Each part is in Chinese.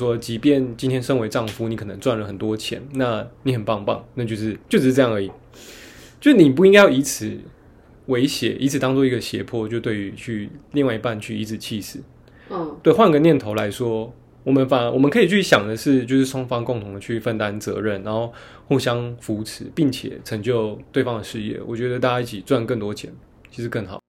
说，即便今天身为丈夫，你可能赚了很多钱，那你很棒棒，那就是就只是这样而已。就你不应该要以此威胁，以此当做一个胁迫，就对于去另外一半去以此气死。嗯，对，换个念头来说，我们反而我们可以去想的是，就是双方共同的去分担责任，然后互相扶持，并且成就对方的事业。我觉得大家一起赚更多钱，其实更好。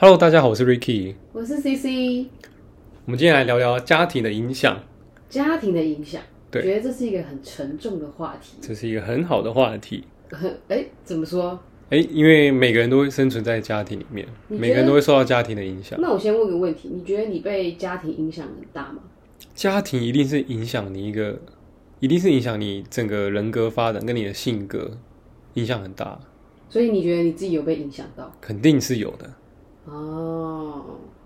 Hello，大家好，我是 Ricky。我是 CC，我们今天来聊聊家庭的影响，家庭的影响，对觉得这是一个很沉重的话题。这是一个很好的话题。很哎，怎么说？哎，因为每个人都会生存在家庭里面，每个人都会受到家庭的影响。那我先问个问题，你觉得你被家庭影响很大吗？家庭一定是影响你一个，一定是影响你整个人格发展跟你的性格影响很大，所以你觉得你自己有被影响到？肯定是有的。哦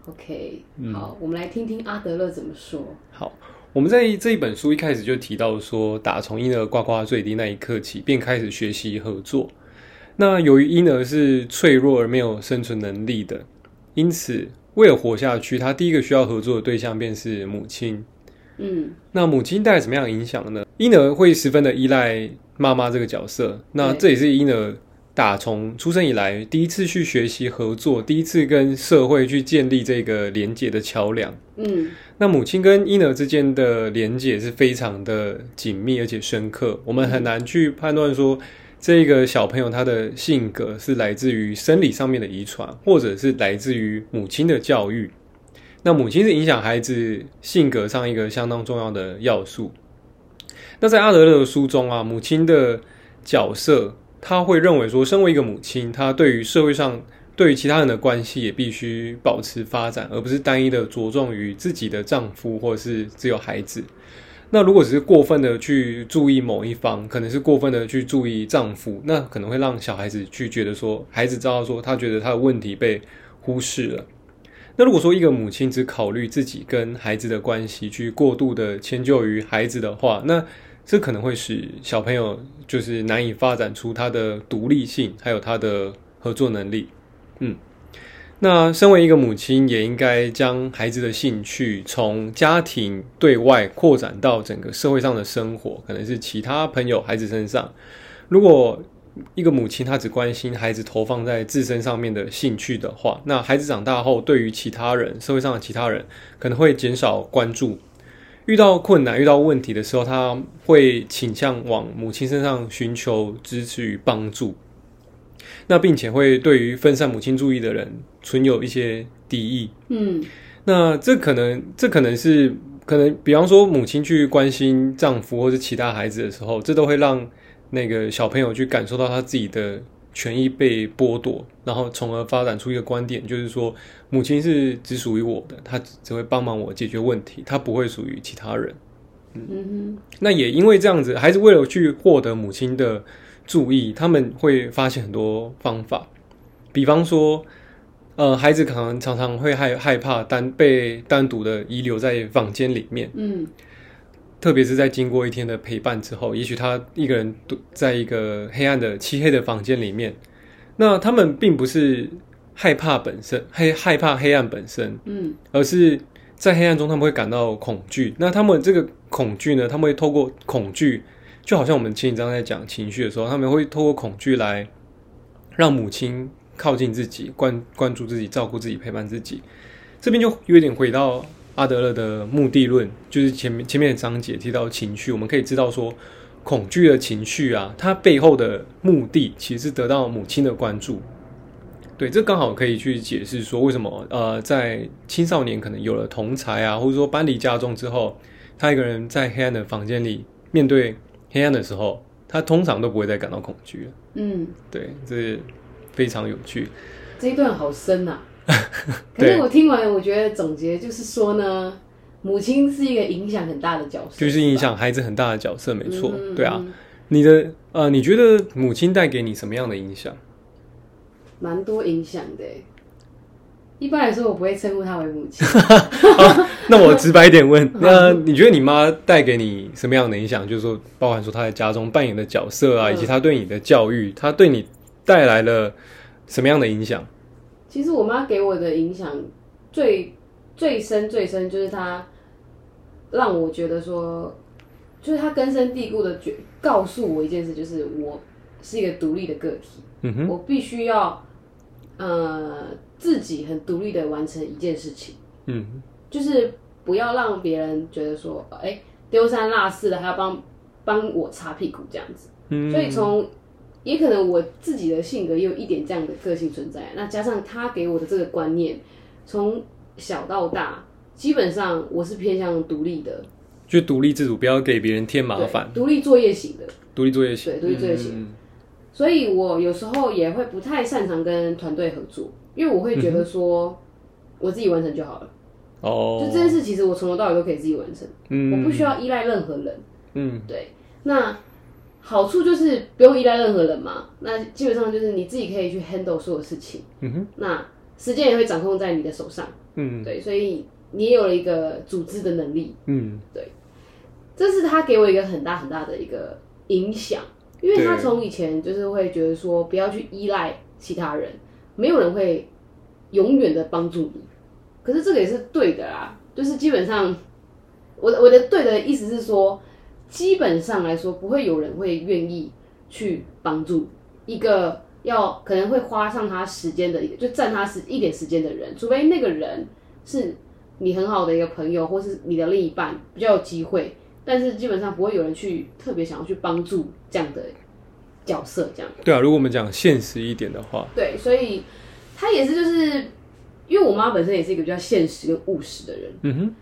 ，OK，好，嗯我们来听听阿德勒怎么说。好，我们在这一本书一开始就提到说，打从婴儿呱呱坠地那一刻起，便开始学习合作。那由于婴儿是脆弱而没有生存能力的，因此为了活下去，他第一个需要合作的对象便是母亲。嗯那母亲带来什么样的影响呢？婴儿会十分的依赖妈妈这个角色，那这也是婴儿打从出生以来第一次去学习合作，第一次跟社会去建立这个连接的桥梁。嗯那母亲跟婴儿之间的连接是非常的紧密而且深刻，我们很难去判断说这个小朋友他的性格是来自于生理上面的遗传，或者是来自于母亲的教育。那母亲是影响孩子性格上一个相当重要的要素。那在阿德勒的书中啊，母亲的角色，他会认为说，身为一个母亲，她对于社会上对于其他人的关系也必须保持发展，而不是单一的着重于自己的丈夫或者是只有孩子。那如果只是过分的去注意某一方，可能是过分的去注意丈夫，那可能会让小孩子去觉得说，孩子知道说他觉得他的问题被忽视了。那如果说一个母亲只考虑自己跟孩子的关系，去过度的迁就于孩子的话，那这可能会使小朋友就是难以发展出他的独立性，还有他的合作能力。嗯，那身为一个母亲，也应该将孩子的兴趣从家庭对外扩展到整个社会上的生活，可能是其他朋友、孩子身上。如果一个母亲她只关心孩子投放在自身上面的兴趣的话，那孩子长大后对于其他人、社会上的其他人可能会减少关注。遇到困难、遇到问题的时候，他会倾向往母亲身上寻求支持与帮助。那并且会对于分散母亲注意的人存有一些敌意。嗯那这可能，这可能是可能，比方说母亲去关心丈夫或是其他孩子的时候，这都会让那个小朋友去感受到他自己的权益被剥夺，然后从而发展出一个观点，就是说母亲是只属于我的，她只只会帮忙我解决问题，她不会属于其他人。嗯。那也因为这样子，孩子为了去获得母亲的注意，他们会发现很多方法，比方说，呃，孩子可能常常会害害怕单被单独的遗留在房间里面，嗯特别是在经过一天的陪伴之后，也许他一个人独在一个黑暗的漆黑的房间里面，那他们并不是害怕本身，害害怕黑暗本身，嗯而是在黑暗中他们会感到恐惧。那他们这个恐惧呢，他们会透过恐惧，就好像我们前几章在讲情绪的时候，他们会透过恐惧来让母亲靠近自己，关关注自己，照顾自己，陪伴自己。这边就有点回到阿德勒的目的论，就是前面前面的章节提到情绪，我们可以知道说，恐惧的情绪啊，它背后的目的其实是得到母亲的关注。对，这刚好可以去解释说，为什么呃，在青少年可能有了同才啊，或者说搬离家中之后，他一个人在黑暗的房间里面对黑暗的时候，他通常都不会再感到恐惧了。嗯，对，这非常有趣。这一段好深呐、可是我听完，我觉得总结就是说呢，母亲是一个影响很大的角色，就是影响孩子很大的角色，没错，嗯对啊。嗯你的呃，你觉得母亲带给你什么样的影响？蛮多影响的欸，一般来说，我不会称呼她为母亲。那我直白一点问，那你觉得你妈带给你什么样的影响？就是说，包含说她在家中扮演的角色啊，嗯以及她对你的教育，她对你带来了什么样的影响？其实我妈给我的影响最最深最深，就是她让我觉得说，就是她根深蒂固的觉告诉我一件事，就是我是一个独立的个体，嗯哼，我必须要呃自己很独立的完成一件事情，嗯。就是不要让别人觉得说，哎、丢三落四的还要帮帮我擦屁股这样子。嗯，所以从也可能我自己的性格也有一点这样的个性存在，那加上他给我的这个观念，从小到大，基本上我是偏向独立的，就独立自主，不要给别人添麻烦，独立作业型的，独立作业型，对独立作业型。嗯。所以我有时候也会不太擅长跟团队合作，因为我会觉得说我自己完成就好了，哦，就这件事其实我从头到尾都可以自己完成，嗯，我不需要依赖任何人。嗯。对，那好处就是不用依赖任何人嘛。那基本上就是你自己可以去 handle 所有事情。嗯哼，那时间也会掌控在你的手上。嗯对，所以你也有了一个组织的能力。嗯对这是他给我一个很大很大的一个影响，因为他从以前就是会觉得说不要去依赖其他人，没有人会永远的帮助你。可是这个也是对的啦，就是基本上我的我的对的意思是说，基本上来说不会有人会愿意去帮助一个要可能会花上他时间的一个，就占他时一点时间的人，除非那个人是你很好的一个朋友，或是你的另一半，比较有机会。但是基本上不会有人去特别想要去帮助这样的角色，这样。对啊，如果我们讲现实一点的话，对，所以他也是就是，因为我妈本身也是一个比较现实跟务实的人，嗯哼，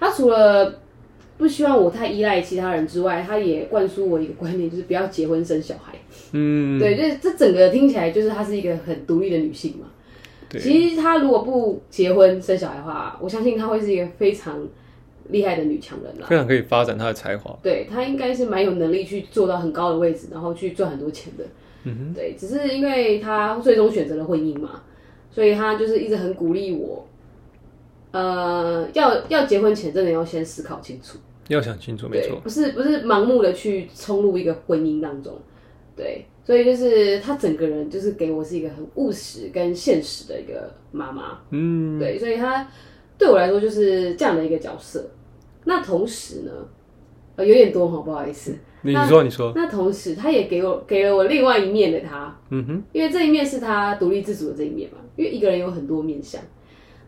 她除了不希望我太依赖其他人之外，她也灌输我一个观念，就是不要结婚生小孩。嗯，对，这这整个听起来就是她是一个很独立的女性嘛。对其实她如果不结婚生小孩的话，我相信她会是一个非常厉害的女强人啦。非常可以发展她的才华，对她应该是蛮有能力去做到很高的位置，然后去赚很多钱的。嗯对，只是因为她最终选择了婚姻嘛，所以她就是一直很鼓励我，呃，要要结婚前真的要先思考清楚，要想清楚，没，错，不是不是盲目的去冲入一个婚姻当中，对，所以就是她整个人就是给我是一个很务实跟现实的一个妈妈，嗯，对，所以她对我来说就是这样的一个角色。那同时呢，呃，有点多哈，不好意思。你你说你说，那同时，他也给我给了我另外一面的他，嗯哼，因为这一面是他独立自主的这一面嘛。因为一个人有很多面相，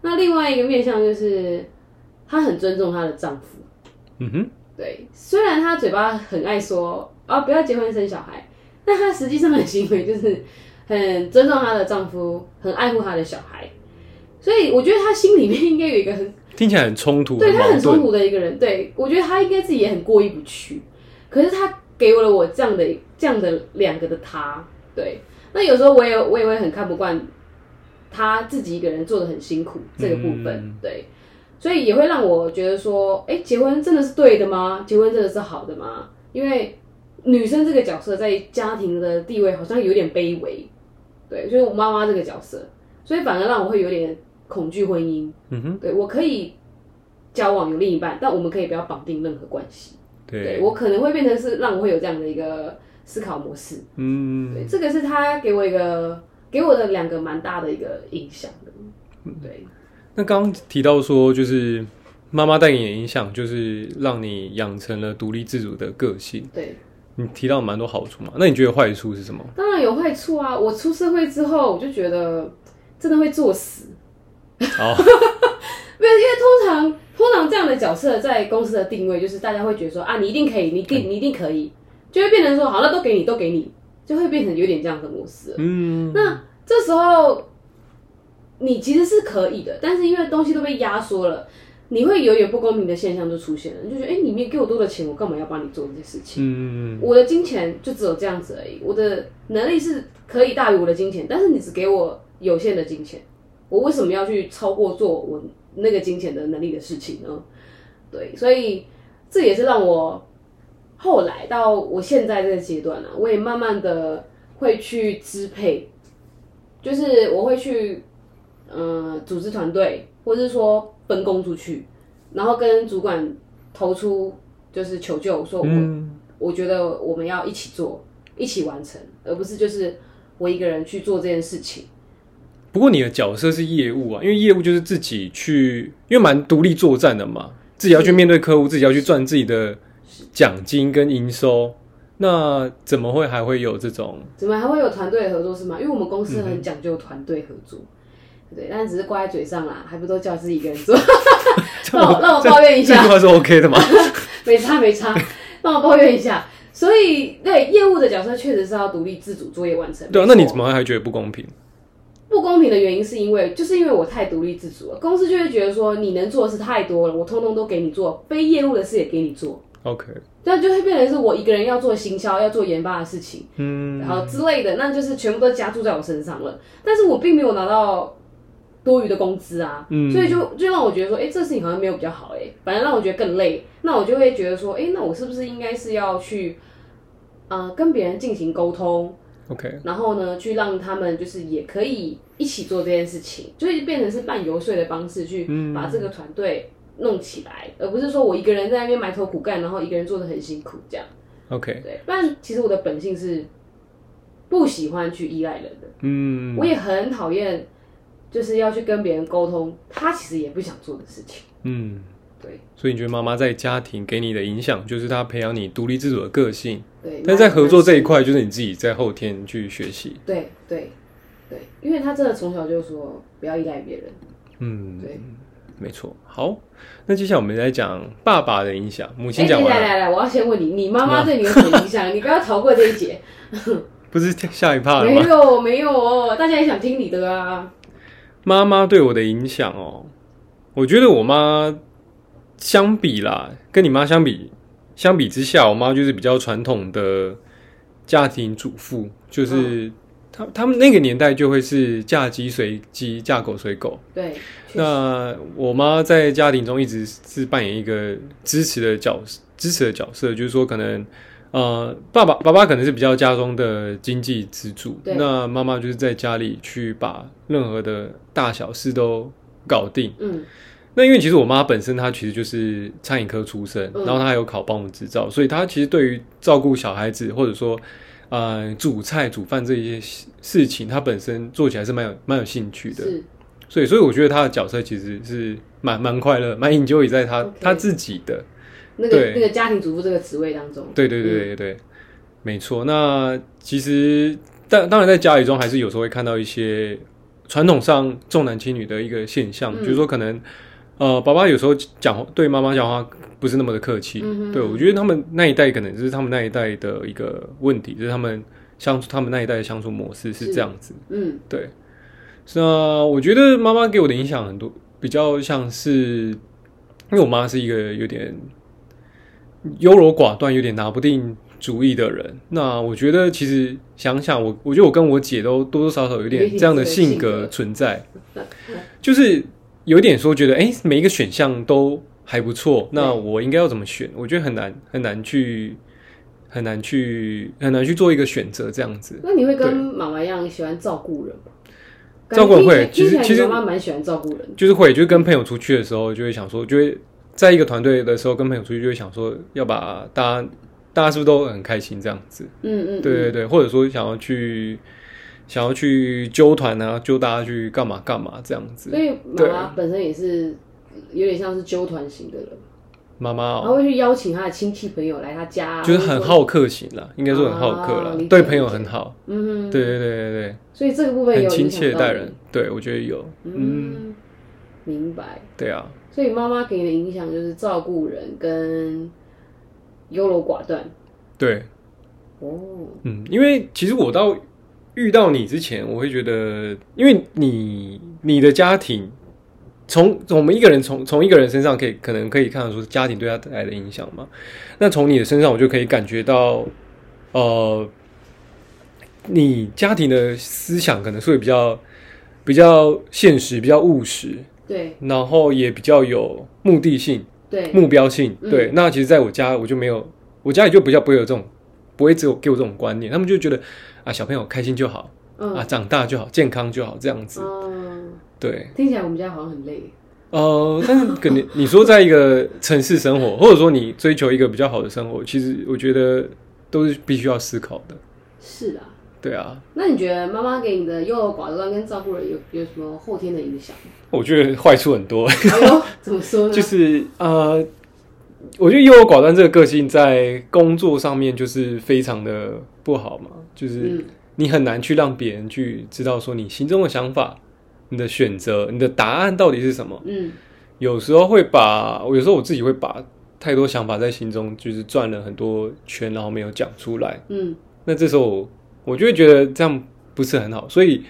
那另外一个面相就是她很尊重她的丈夫。嗯哼，对，虽然他嘴巴很爱说啊不要结婚生小孩，但他实际上的行为就是很尊重她的丈夫，很爱护她的小孩。所以我觉得她心里面应该有一个很听起来很冲突，对他很冲，突的一个人，对我觉得他应该自己也很过意不去，可是他给我了我这样的这样的两个的他，对，那有时候我也我也会很看不惯他自己一个人做的很辛苦这个部分，嗯。对，所以也会让我觉得说，哎、结婚真的是对的吗？结婚真的是好的吗？因为女生这个角色在家庭的地位好像有点卑微，对，就是我妈妈这个角色，所以反而让我会有点恐惧婚姻。嗯哼，对我可以交往有另一半，但我们可以不要绑定任何关系。对对，我可能会变成是让我会有这样的一个思考模式。嗯，对，这个是他给我一个给我的两个蛮大的一个影响的。对，那刚刚提到说，就是妈妈带给你的影响，就是让你养成了独立自主的个性。对，你提到蛮多好处嘛，那你觉得坏处是什么？当然有坏处啊。我出社会之后，我就觉得真的会作死。哦，没有，因为通常通常这样的角色在公司的定位，就是大家会觉得说啊，你一定可以，你一定你一定可以，就会变成说好，那都给你，都给你，就会变成有点这样的模式。嗯，那这时候你其实是可以的，但是因为东西都被压缩了，你会有点不公平的现象就出现了，你就觉得哎、诶你没给我多的钱，我干嘛要帮你做这些事情？嗯，我的金钱就只有这样子而已，我的能力是可以大于我的金钱，但是你只给我有限的金钱，我为什么要去超过做我那个金钱的能力的事情呢？对，所以这也是让我后来到我现在这个阶段啊，我也慢慢的会去支配，就是我会去呃组织团队，或者是说分工出去，然后跟主管投出就是求救，说我、嗯我觉得我们要一起做，一起完成，而不是就是我一个人去做这件事情。不过你的角色是业务啊，因为业务就是自己去，因为蛮独立作战的嘛，自己要去面对客户，自己要去赚自己的奖金跟营收，那怎么会还会有这种？怎么还会有团队合作是吗？因为我们公司嗯很讲究团队合作，对，但只是挂在嘴上啦，还不都叫自己一个人做？让我让我抱怨一下这句，话是 OK 的吗？没差没差，让我抱怨一下。所以，对业务的角色确实是要独立自主作业完成。对啊，那你怎么还觉得不公平？不公平的原因是因为，就是因为我太独立自主了，公司就会觉得说你能做的事太多了，我通通都给你做，非业务的事也给你做，OK，那就会变成是我一个人要做行销、要做研发的事情，嗯，然后之类的，那就是全部都加注在我身上了。但是我并没有拿到多余的工资啊，嗯。所以就就让我觉得说，哎、这事情好像没有比较好、哎，反而让我觉得更累。那我就会觉得说，哎、那我是不是应该是要去，呃，跟别人进行沟通，OK，然后呢，去让他们就是也可以一起做这件事情，就是变成是半游说的方式去把这个团队弄起来，而不是说我一个人在那边埋头苦干，然后一个人做的很辛苦这样。OK，对，不然其实我的本性是不喜欢去依赖人的，嗯，我也很讨厌就是要去跟别人沟通，他其实也不想做的事情。嗯，对所以你觉得妈妈在家庭给你的影响，就是她培养你独立自主的个性，对，但在合作这一块，就是你自己在后天去学习。对对对，因为他真的从小就说不要依赖别人。嗯，对，没错。好，那接下来我们来讲爸爸的影响，母亲哎，讲完了，来来来，我要先问你，你妈妈对你有什么影响？你不要逃过这一节。不是下一趴了没？有没有哦，大家也想听你的啊。妈妈对我的影响哦，我觉得我妈相比啦，跟你妈相比，相比之下，我妈就是比较传统的家庭主妇，就是她他们那个年代就会是嫁鸡随鸡，嫁狗随狗。对，那我妈在家庭中一直是扮演一个支持的角支持的角色，就是说可能呃，爸爸爸爸可能是比较家中的经济支柱，那妈妈就是在家里去把任何的大小事都搞定。嗯那因为其实我妈本身她其实就是餐饮科出身，嗯然后她还有考保姆执照，所以她其实对于照顾小孩子或者说呃煮菜煮饭这一些事情，她本身做起来是蛮有蛮有兴趣的。是所以，所以我觉得她的角色其实是蛮蛮快乐，蛮 enjoy 在他 OK 他自己的。那个那个家庭主妇这个职位当中。对对对对对，没错。那其实当当然在家里中还是有时候会看到一些传统上重男轻女的一个现象，嗯就是说可能呃爸爸有时候讲对妈妈讲话不是那么的客气。嗯对我觉得他们那一代可能就是他们那一代的一个问题，就是他们相处他们那一代的相处模式是是这样子。嗯对，那我觉得妈妈给我的影响很多，比较像是，因为我妈是一个有点优柔寡断、有点拿不定主意的人。那我觉得其实想想我，我觉得我跟我姐都多多少少有点点这样的性格存在，就是有一点说觉得，哎、每一个选项都还不错，那我应该要怎么选？我觉得很难很难去。很难去很难去做一个选择，这样子。那你会跟妈妈一样喜欢照顾人吗？照顾人会其实听起来你妈妈蛮喜欢照顾人的。就是会，就是跟朋友出去的时候，就会想说，就会在一个团队的时候，跟朋友出去就会想说，要把大家大家是不是都很开心这样子？嗯嗯，对对对，或者说想要去想要去揪团啊，揪大家去干嘛干嘛这样子。所以妈妈本身也是有点像是纠团型的人，妈妈哦，然后会去邀请他的亲戚朋友来他家啊，就是很好客型啦，应该说很好客啦啊，对朋友很好。嗯哼，对对对对所以这个部分，有很亲切待人。对，我觉得有。嗯，嗯，明白。对啊，所以妈妈给你的影响就是照顾人跟优柔寡断。对，哦，嗯，因为其实我到遇到你之前，我会觉得，因为你你的家庭，从从我们一个人从从一个人身上可以可能可以看得出家庭对他带来的影响嘛。那从你的身上，我就可以感觉到，呃，你家庭的思想可能是会比较比较现实、比较务实，对然后也比较有目的性、对，目标性。嗯对，那其实在我家我就没有，我家里就比较不会有这种，不会只有给我这种观念，他们就觉得啊，小朋友开心就好，嗯啊，长大就好，健康就好，这样子。嗯，对，听起来我们家好像很累。呃，但是可能你说在一个城市生活，或者说你追求一个比较好的生活，其实我觉得都是必须要思考的。是啊，对啊，那你觉得妈妈给你的优柔寡断跟照顾人有有什么后天的影响？我觉得坏处很多。哎呦，怎么说呢？就是呃，我觉得优柔寡断这个个性在工作上面就是非常的不好嘛，就是嗯你很难去让别人去知道说你心中的想法、你的选择、你的答案到底是什么。嗯有时候会把，有时候我自己会把太多想法在心中就是转了很多圈，然后没有讲出来。嗯那这时候我我就会觉得这样不是很好，所以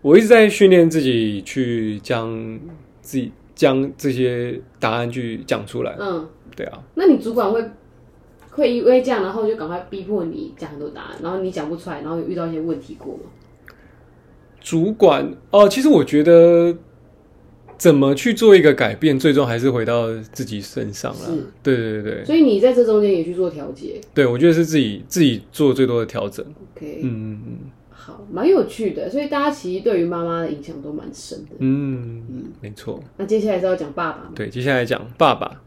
我一直在训练自己去将自己将这些答案去讲出来。嗯，对啊，那你主管会会因为这样，然后就赶快逼迫你讲很多答案，然后你讲不出来，然后有遇到一些问题过吗？主管哦、其实我觉得怎么去做一个改变，最终还是回到自己身上了是。对对对对，所以你在这中间也去做调节。对我觉得是自己自己做最多的调整。OK，、嗯嗯好，蛮有趣的。所以大家其实对于妈妈的影响都蛮深的。嗯嗯，没错。那接下来是要讲爸爸吗？对，接下来讲爸爸。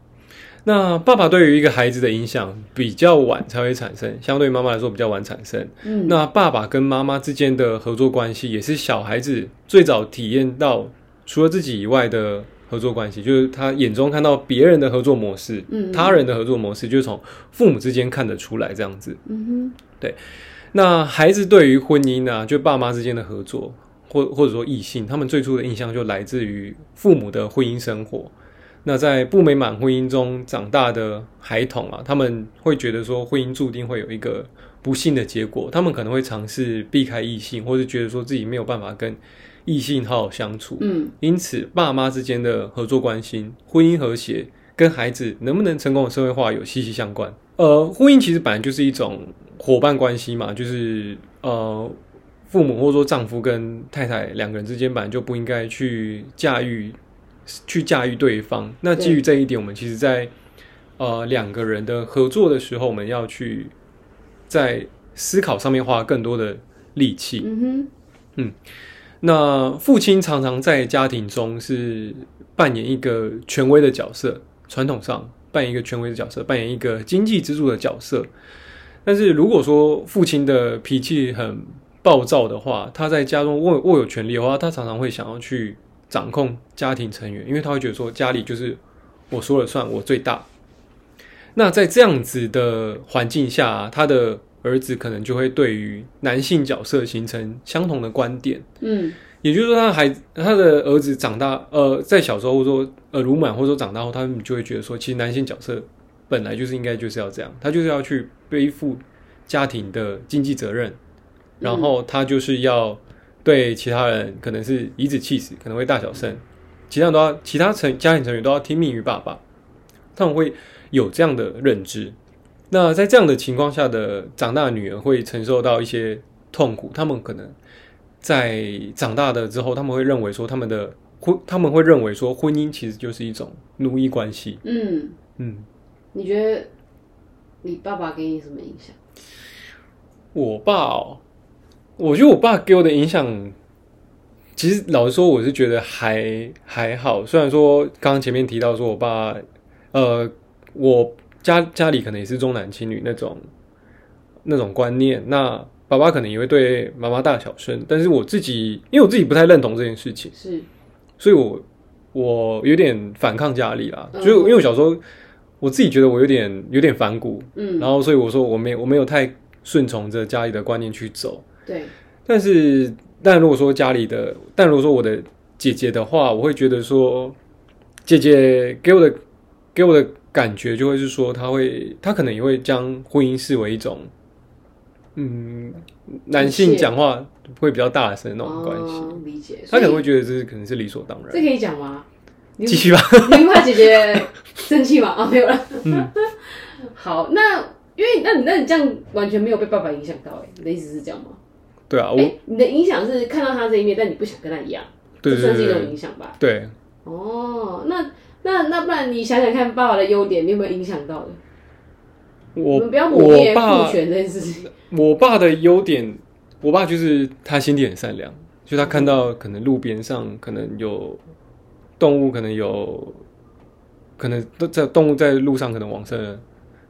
那爸爸对于一个孩子的影响比较晚才会产生，相对于妈妈来说比较晚产生。嗯那爸爸跟妈妈之间的合作关系，也是小孩子最早体验到除了自己以外的合作关系，就是他眼中看到别人的合作模式，嗯他人的合作模式，就是从父母之间看得出来这样子。嗯哼，对那孩子对于婚姻啊，就爸妈之间的合作，或或者说异性，他们最初的印象就来自于父母的婚姻生活。那在不美满婚姻中长大的孩童啊，他们会觉得说婚姻注定会有一个不幸的结果，他们可能会尝试避开异性，或是觉得说自己没有办法跟异性好好相处。嗯因此，爸妈之间的合作关系、婚姻和谐，跟孩子能不能成功的社会化有息息相关。呃，婚姻其实本来就是一种伙伴关系嘛，就是呃，父母或者说丈夫跟太太两个人之间本来就不应该去驾驭去驾驭对方。那基于这一点，我们其实在呃两个人的合作的时候，我们要去在思考上面花更多的力气。嗯哼，那父亲常常在家庭中是扮演一个权威的角色，传统上扮演一个权威的角色，扮演一个经济支柱的角色。但是如果说父亲的脾气很暴躁的话，他在家中握握有权力的话，他常常会想要去掌控家庭成员，因为他会觉得说家里就是我说了算，我最大。那在这样子的环境下、他的儿子可能就会对于男性角色形成相同的观点。嗯。也就是说，他孩他的儿子长大，呃，在小时候或者说耳濡满，或者说长大后，他们就会觉得说，其实男性角色本来就是应该就是要这样，他就是要去背负家庭的经济责任，然后他就是要对其他人可能是颐指气使，可能会大小声，其他人都要其他成家庭成员都要听命于爸爸，他们会有这样的认知。那在这样的情况下的长大的女儿会承受到一些痛苦，他们可能在长大的之后，他们会认为说他们的婚，他们会认为说婚姻其实就是一种奴役关系。嗯，嗯，你觉得你爸爸给你什么影响？我爸哦，我觉得我爸给我的影响，其实老实说，我是觉得还还好。虽然说刚刚前面提到说我爸，呃，我家家里可能也是重男轻女那种那种观念，那爸爸可能也会对妈妈大小声，但是我自己，因为我自己不太认同这件事情。是，所以我我有点反抗家里啦，嗯。就因为我小时候我自己觉得我有点有点反骨，嗯，然后所以我说我没我没有太顺从着家里的观念去走，对，但是但如果说家里的，但如果说我的姐姐的话，我会觉得说姐姐给我的给我的感觉就会是说，他会他可能也会将婚姻视为一种。嗯，男性讲话会比较大声的那种关系，哦、理解。他可能会觉得这是可能是理所当然。这可以讲吗？你继续吧。你不怕姐姐生气吗？啊，没有了。嗯好，那因为那你那你这样完全没有被爸爸影响到，哎，你的意思是这样吗？对啊，我、哎，你的影响是看到他这一面，但你不想跟他一样，这算是一种影响吧？对，哦，那那那不然你想想看，爸爸的优点，你有没有影响到的？我我们不要抹灭父权这件事情。我爸的优点，我爸就是他心地很善良，就他看到可能路边上可能有动物，可能有可能都在动物在路上可能往生了，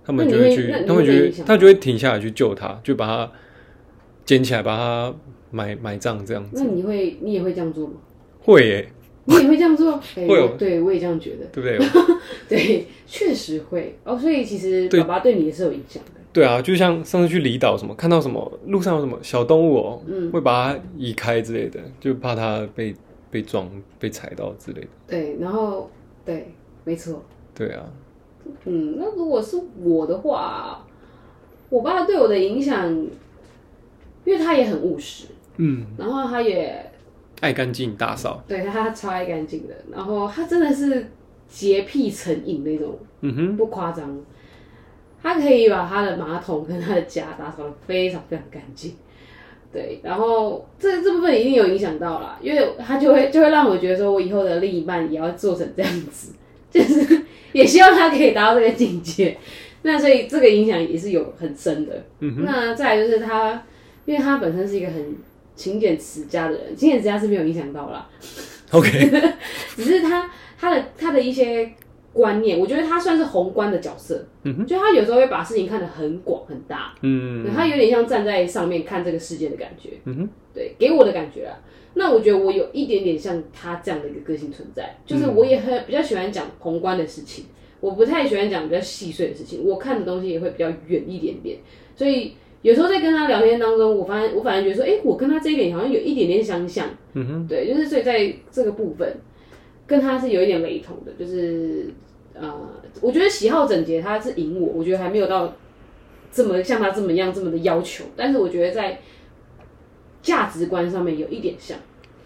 他们就会去他们就会会被影响他就会停下来去救他，就把他捡起来，把他埋埋葬这样子。那你会你也会这样做吗？会耶，你也会这样做？哎会哦我对我也这样觉得。对不对？对，确实会哦。所以其实爸爸对你也是有影响的。对啊，就像上次去离岛什么，看到什么路上有什么小动物哦，嗯会把它移开之类的，就怕它被被撞、被踩到之类的。对，然后对，没错。对啊，嗯，那如果是我的话，我爸对我的影响，因为他也很务实，嗯，然后他也爱干净大扫，对他超爱干净的，然后他真的是洁癖成瘾那种，嗯哼，不夸张。他可以把他的马桶跟他的家打扫的非常非常干净，对，然后这这部分一定有影响到啦，因为他就会就会让我觉得说，我以后的另一半也要做成这样子，就是 也希望他可以达到这个境界。那所以这个影响也是有很深的。嗯哼那再来就是他，因为他本身是一个很勤俭持家的人，勤俭持家是没有影响到啦，，OK，只是他他的他的一些观念，我觉得他算是宏观的角色，嗯哼。就他有时候会把事情看得很广很大，嗯。对他有点像站在上面看这个世界的感觉，嗯哼，对，给我的感觉啊。那我觉得我有一点点像他这样的一个个性存在，就是我也很比较喜欢讲宏观的事情，我不太喜欢讲比较细碎的事情，我看的东西也会比较远一点点，所以有时候在跟他聊天当中，我发现我反而觉得说，哎、我跟他这一点好像有一点点相像，嗯哼，对，就是所以在这个部分跟他是有一点雷同的，就是呃，我觉得喜好整洁他是赢我，我觉得还没有到这么像他这么样这么的要求，但是我觉得在价值观上面有一点像。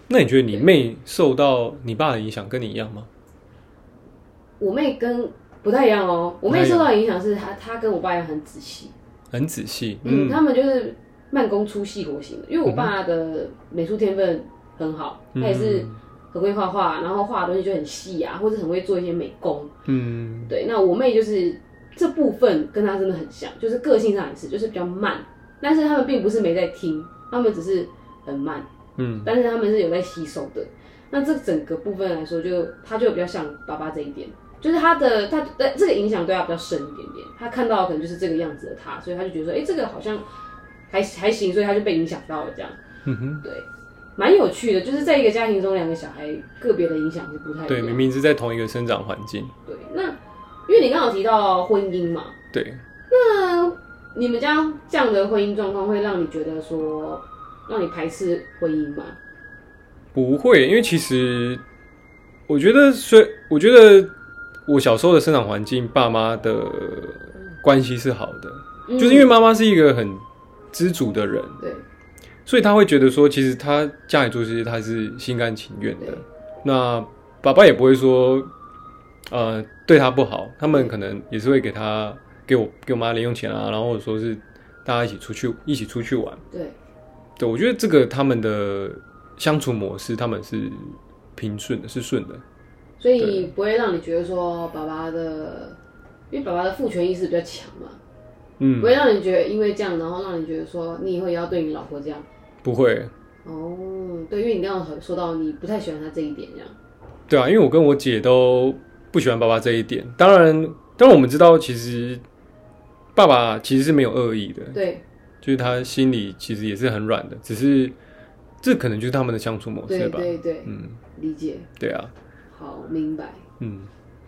那你觉得你妹受到你爸的影响跟你一样吗？我妹跟不太一样哦，我妹受到影响是她她跟我爸一样很仔细，很仔细，嗯，嗯。他们就是慢工出细活型的，因为我爸的美术天分很好，他也是很会画画，然后画的东西就很细啊，或者很会做一些美工。嗯。对，那我妹就是这部分跟她真的很像，就是个性上也是，就是比较慢，但是他们并不是没在听，他们只是很慢，嗯，但是他们是有在吸收的。那这整个部分来说就，他就比较像爸爸这一点，就是他的他的这个影响对他比较深一点点，他看到的可能就是这个样子的他，所以他就觉得说，哎、这个好像还还行，所以他就被影响到了这样。嗯哼，对，蛮有趣的，就是在一个家庭中，两个小孩个别的影响是不太对，明明是在同一个生长环境，对，那因为你刚好提到婚姻嘛，对，那你们家这样的婚姻状况会让你觉得说，让你排斥婚姻吗？不会，因为其实我觉得，虽我觉得我小时候的生长环境，爸妈的关系是好的，嗯就是因为妈妈是一个很知足的人，对所以他会觉得说，其实他家里做这些，他是心甘情愿的。那爸爸也不会说，呃，对他不好，他们可能也是会给他给我给我妈零用钱啊，然后或者说是大家一起出去一起出去玩。对，对我觉得这个他们的相处模式，他们是平顺的，是顺的。所以不会让你觉得说爸爸的，因为爸爸的父权意识比较强嘛，嗯不，会让你觉得因为这样，然后让你觉得说你以后也要对你老婆这样。不会。哦，对，因为你刚刚有说到你不太喜欢他这一点，这样。对啊，因为我跟我姐都不喜欢爸爸这一点。当然，当然我们知道，其实爸爸其实是没有恶意的，对就是他心里其实也是很软的，只是这可能就是他们的相处模式对吧。对对，嗯，理解，对啊，好明白。嗯。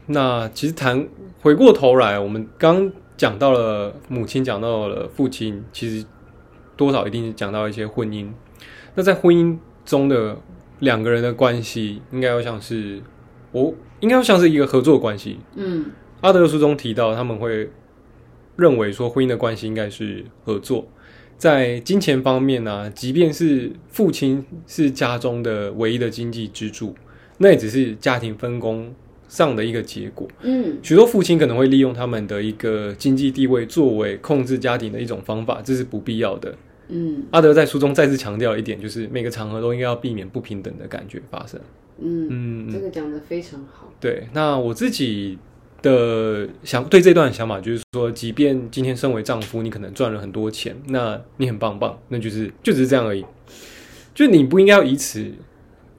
那其实谈回过头来，我们刚讲到了母亲，讲到了父亲，其实多少一定讲到一些婚姻。那在婚姻中的两个人的关系，应该要像是我应该要像是一个合作关系。嗯阿德勒书中提到，他们会认为说婚姻的关系应该是合作，在金钱方面呢、即便是父亲是家中的唯一的经济支柱，那也只是家庭分工上的一个结果。嗯许多父亲可能会利用他们的一个经济地位作为控制家庭的一种方法，这是不必要的。嗯阿德在书中再次强调一点，就是每个场合都应该要避免不平等的感觉发生。嗯，嗯，这个讲的非常好。对，那我自己的想对这段想法就是说，即便今天身为丈夫，你可能赚了很多钱，那你很棒棒，那就是就只是这样而已。就你不应该要以此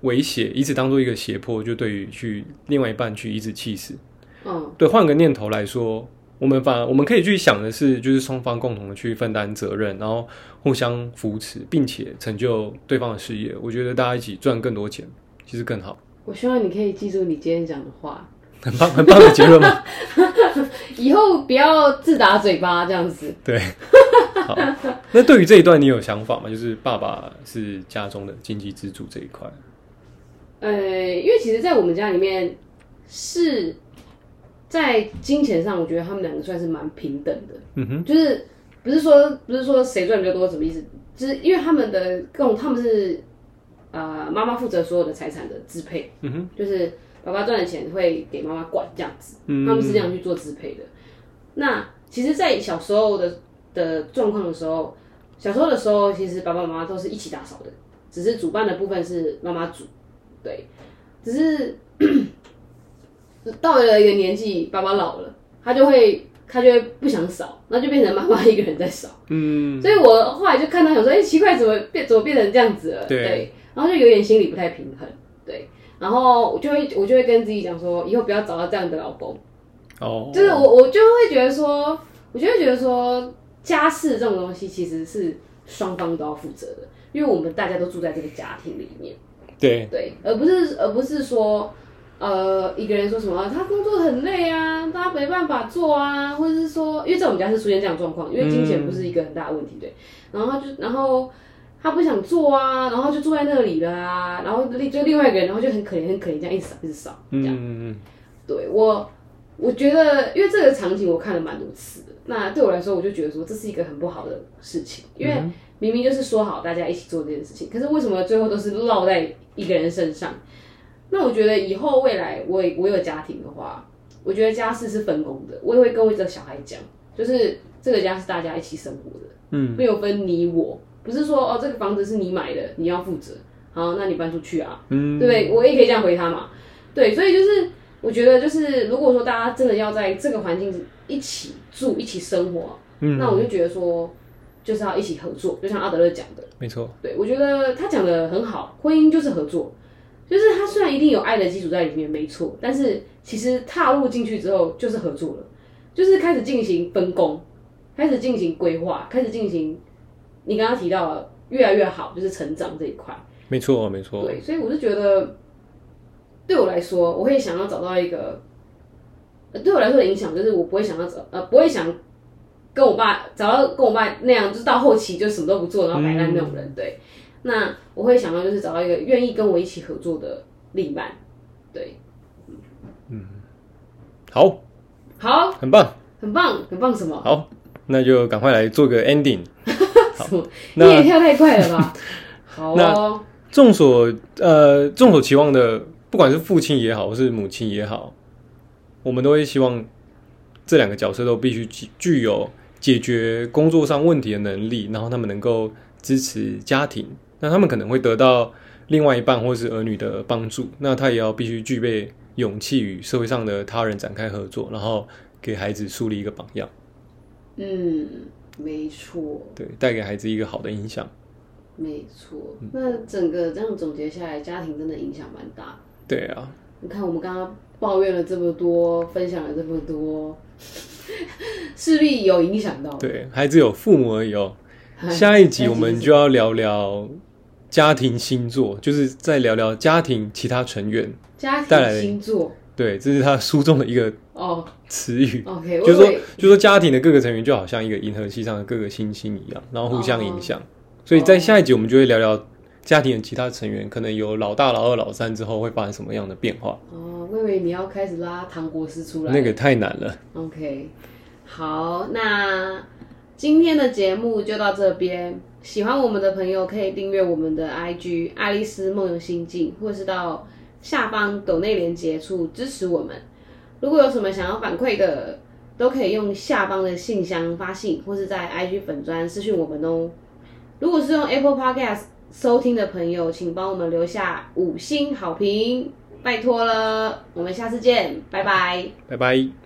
威胁，以此当做一个胁迫，就对于去另外一半去颐指气使。嗯，对，换个念头来说，我们反而我们可以去想的是，就是双方共同的去分担责任，然后互相扶持，并且成就对方的事业。我觉得大家一起赚更多钱，其实更好。我希望你可以记住你今天讲的话，很棒，很棒的结论嘛。以后不要自打嘴巴这样子。对，好。那对于这一段，你有想法吗？就是爸爸是家中的经济支柱这一块。呃，因为其实，在我们家里面是在金钱上，我觉得他们两个算是蛮平等的。嗯哼，就是不是说不是说谁赚比较多什么意思，就是因为他们的共他们是呃妈妈负责所有的财产的支配，嗯哼，就是爸爸赚的钱会给妈妈管这样子，嗯。他们是这样去做支配的。那其实，在小时候的的状况的时候，小时候的时候，其实爸爸妈妈都是一起打扫的，只是主办的部分是妈妈煮，对，只是 到了一个年纪，爸爸老了，他就会他就会不想扫，那就变成妈妈一个人在扫。嗯，所以我后来就看到想说，哎、奇怪，怎么变怎么变成这样子了？对。然后就有点心理不太平衡，对，然后我就会我就会跟自己讲说，以后不要找到这样的老公，哦，就是我我就会觉得说，我就会觉得说，家事这种东西其实是双方都要负责的，因为我们大家都住在这个家庭里面，对，对，而不是而不是说。呃，一个人说什么啊他工作很累啊，他没办法做啊，或者是说，因为在我们家是出现这样状况，因为金钱不是一个很大的问题，对。然后他就，然后他不想做啊，然后就坐在那里了啊，然后另就另外一个人，然后就很可怜很可怜，这样一直扫一直扫，这样。嗯嗯对我，我觉得，因为这个场景我看了蛮多次的，那对我来说，我就觉得说这是一个很不好的事情，因为明明就是说好大家一起做这件事情，可是为什么最后都是落在一个人身上？那我觉得以后未来我我有家庭的话，我觉得家事是分工的，我也会跟我这个小孩讲，就是这个家是大家一起生活的，嗯，没有分你我，不是说哦这个房子是你买的，你要负责，好，那你搬出去啊，嗯，对不对？我也可以这样回他嘛。对，所以就是我觉得，就是如果说大家真的要在这个环境一起住、一起生活，嗯。那我就觉得说，就是要一起合作，就像阿德勒讲的。没错，对我觉得他讲的很好，婚姻就是合作，就是他虽然一定有爱的基础在里面，没错，但是其实踏入进去之后就是合作了，就是开始进行分工，开始进行规划，开始进行你刚刚提到了越来越好，就是成长这一块。没错，没错，对，所以我是觉得，对我来说，我会想要找到一个，呃对我来说的影响就是我不会想要找，呃，不会想跟我爸找到跟我爸那样，就是到后期就什么都不做，然后摆烂那种人。对，那我会想到就是找到一个愿意跟我一起合作的另一半。对，嗯好，好，很棒，很棒，很棒，什么？好，那就赶快来做个 ending。什么？你也跳太快了吧？好哦，众所呃众所期望的，不管是父亲也好，或是母亲也好，我们都会希望这两个角色都必须具具有解决工作上问题的能力，然后他们能够支持家庭，那他们可能会得到另外一半或是儿女的帮助，那他也要必须具备勇气与社会上的他人展开合作，然后给孩子树立一个榜样，嗯，没错。对，带给孩子一个好的影响。没错，那整个这样总结下来，家庭真的影响蛮大。对啊，你看，我们刚刚抱怨了这么多，分享了这么多，势必有影响到。对，孩子有父母而已哦。哎下一集我们就要聊聊家庭星座，就是再聊聊家庭其他成员。家带来的庭星座对，这是他书中的一个哦词语，，OK，就是说就是说家庭的各个成员就好像一个银河系上的各个星星一样，然后互相影响。所以在下一集我们就会聊聊家庭的其他成员，可能有老大、老二、老三之后会发生什么样的变化。哦，我以为你要开始拉唐国师出来。那个太难了。OK，好，那今天的节目就到这边。喜欢我们的朋友可以订阅我们的 IG 爱丽丝梦游心境，或是到下方抖内连接处支持我们。如果有什么想要反馈的，都可以用下方的信箱发信，或是在 IG 粉专私讯我们哦。如果是用 Apple Podcast 收听的朋友，请帮我们留下五星好评，拜托了。我们下次见，拜拜。拜拜。